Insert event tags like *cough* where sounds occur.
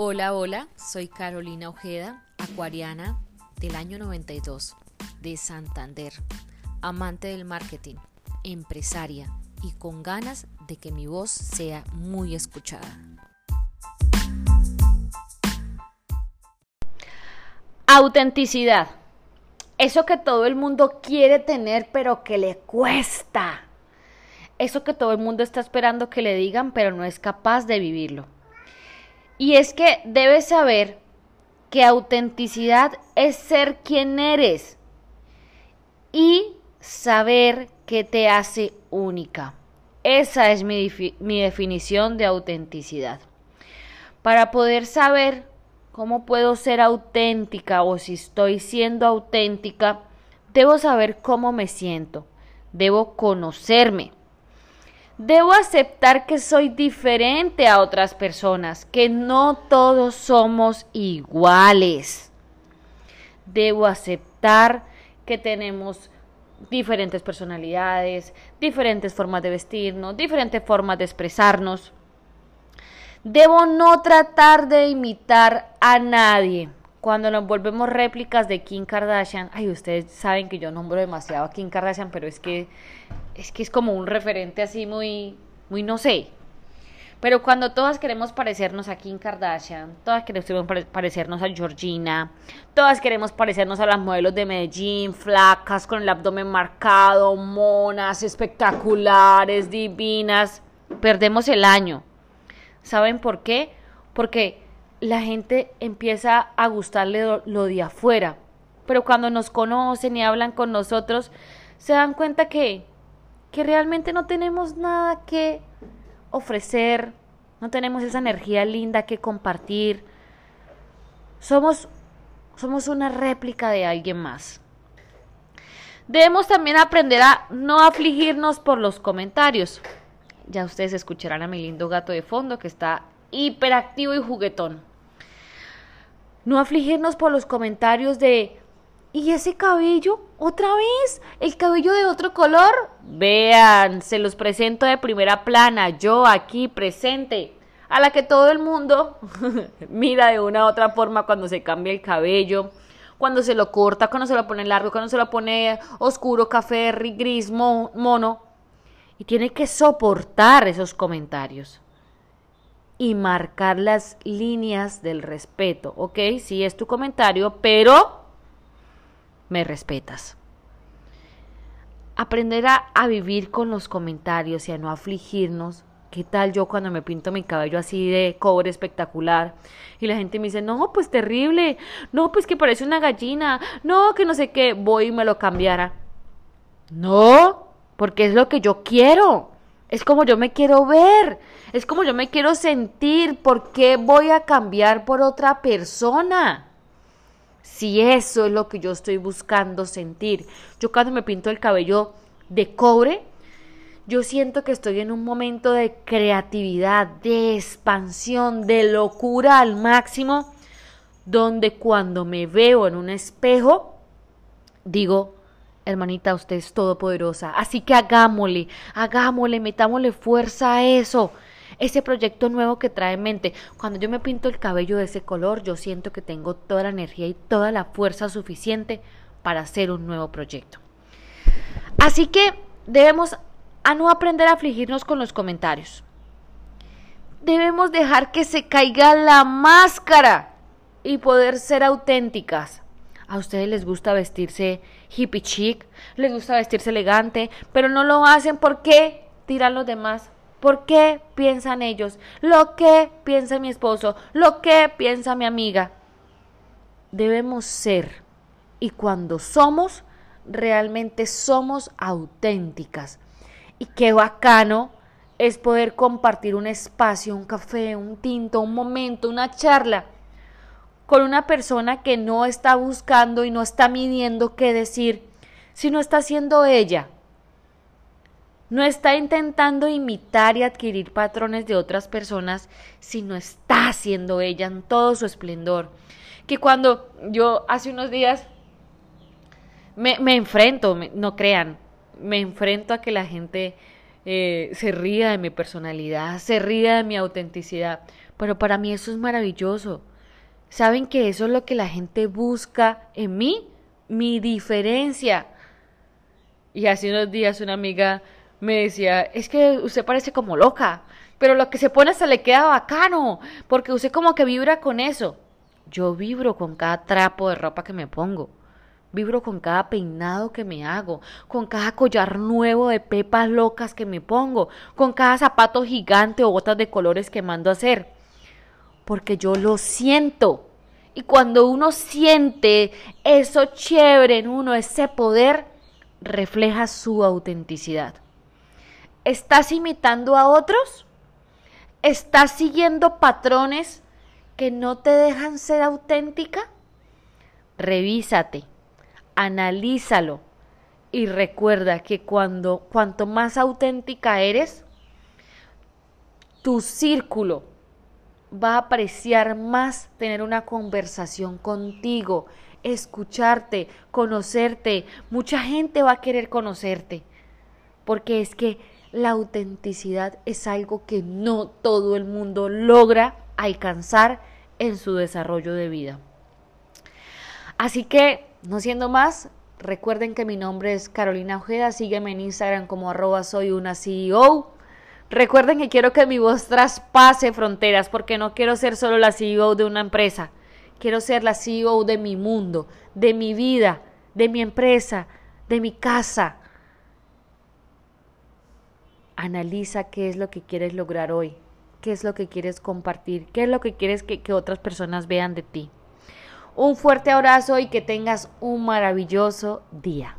Hola, hola, soy Carolina Ojeda, acuariana del año 92, de Santander, amante del marketing, empresaria y con ganas de que mi voz sea muy escuchada. Autenticidad. Eso que todo el mundo quiere tener pero que le cuesta. Eso que todo el mundo está esperando que le digan pero no es capaz de vivirlo. Y es que debes saber que autenticidad es ser quien eres y saber qué te hace única. Esa es mi, mi, definición de autenticidad. Para poder saber cómo puedo ser auténtica o si estoy siendo auténtica, debo saber cómo me siento, debo conocerme, Debo aceptar que soy diferente a otras personas, que no todos somos iguales. Debo aceptar que tenemos diferentes personalidades, diferentes formas de vestirnos, diferentes formas de expresarnos. Debo no tratar de imitar a nadie. Cuando nos volvemos réplicas de Kim Kardashian, ay, ustedes saben que yo nombro demasiado a Kim Kardashian, pero es que es que es como un referente así muy, muy no sé. Pero cuando todas queremos parecernos a Kim Kardashian, todas queremos parecernos a Georgina, todas queremos parecernos a las modelos de Medellín, flacas, con el abdomen marcado, monas, espectaculares, divinas, perdemos el año. ¿Saben por qué? Porque la gente empieza a gustarle lo de afuera. Pero cuando nos conocen y hablan con nosotros, se dan cuenta que que realmente no tenemos nada que ofrecer, no tenemos esa energía linda que compartir. Somos, somos una réplica de alguien más. Debemos también aprender a no afligirnos por los comentarios. Ya ustedes escucharán a mi lindo gato de fondo que está hiperactivo y juguetón. No afligirnos por los comentarios de ¿Y ese cabello? ¿Otra vez? ¿El cabello de otro color? Vean, se los presento de primera plana, yo aquí presente, a la que todo el mundo *laughs* mira de una u otra forma cuando se cambia el cabello, cuando se lo corta, cuando se lo pone largo, cuando se lo pone oscuro, café, gris, mono. Y tiene que soportar esos comentarios y marcar las líneas del respeto, ¿ok? Sí es tu comentario, pero me respetas. Aprender a, vivir con los comentarios y a no afligirnos. ¿Qué tal yo cuando me pinto mi cabello así de cobre espectacular? Y la gente me dice, no, pues terrible, no, pues que parece una gallina, no, que no sé qué, voy y me lo cambiara. No, porque es lo que yo quiero, es como yo me quiero ver, es como yo me quiero sentir, ¿por qué voy a cambiar por otra persona? si eso es lo que yo estoy buscando sentir. Yo cuando me pinto el cabello de cobre, yo siento que estoy en un momento de creatividad, de expansión, de locura al máximo, donde cuando me veo en un espejo, digo, hermanita, usted es todopoderosa, así que hagámosle, hagámosle, metámosle fuerza a eso ese proyecto nuevo que trae en mente. Cuando yo me pinto el cabello de ese color, yo siento que tengo toda la energía y toda la fuerza suficiente para hacer un nuevo proyecto. Así que debemos a no aprender a afligirnos con los comentarios. Debemos dejar que se caiga la máscara y poder ser auténticas. A ustedes les gusta vestirse hippie chic, les gusta vestirse elegante, pero no lo hacen porque tiran los demás ¿Por qué piensan ellos? Lo que piensa mi esposo, lo que piensa mi amiga. Debemos ser. Y cuando somos, realmente somos auténticas. Y qué bacano es poder compartir un espacio, un café, un tinto, un momento, una charla con una persona que no está buscando y no está midiendo qué decir, sino está siendo ella no está intentando imitar y adquirir patrones de otras personas, sino está haciendo ella en todo su esplendor. Que cuando yo hace unos días me, enfrento, no crean, me enfrento a que la gente eh, se ría de mi personalidad, se ría de mi autenticidad, pero para mí eso es maravilloso. ¿Saben que eso es lo que la gente busca en mí? Mi diferencia. Y hace unos días una amiga me decía, es que usted parece como loca, pero lo que se pone se le queda bacano, porque usted como que vibra con eso. Yo vibro con cada trapo de ropa que me pongo. Vibro con cada peinado que me hago, con cada collar nuevo de pepas locas que me pongo, con cada zapato gigante o botas de colores que mando a hacer. Porque yo lo siento. Y cuando uno siente eso chévere en uno, ese poder, refleja su autenticidad. ¿Estás imitando a otros? ¿Estás siguiendo patrones que no te dejan ser auténtica? Revísate, analízalo y recuerda que cuando cuanto más auténtica eres, tu círculo va a apreciar más tener una conversación contigo, escucharte, conocerte. Mucha gente va a querer conocerte, porque es que la autenticidad es algo que no todo el mundo logra alcanzar en su desarrollo de vida. Así que, no siendo más, recuerden que mi nombre es Carolina Ojeda, sígueme en Instagram como arroba soy una CEO. Recuerden que quiero que mi voz traspase fronteras porque no quiero ser solo la CEO de una empresa, quiero ser la CEO de mi mundo, de mi vida, de mi empresa, de mi casa, analiza qué es lo que quieres lograr hoy, qué es lo que quieres compartir, qué es lo que quieres que, que otras personas vean de ti. Un fuerte abrazo y que tengas un maravilloso día.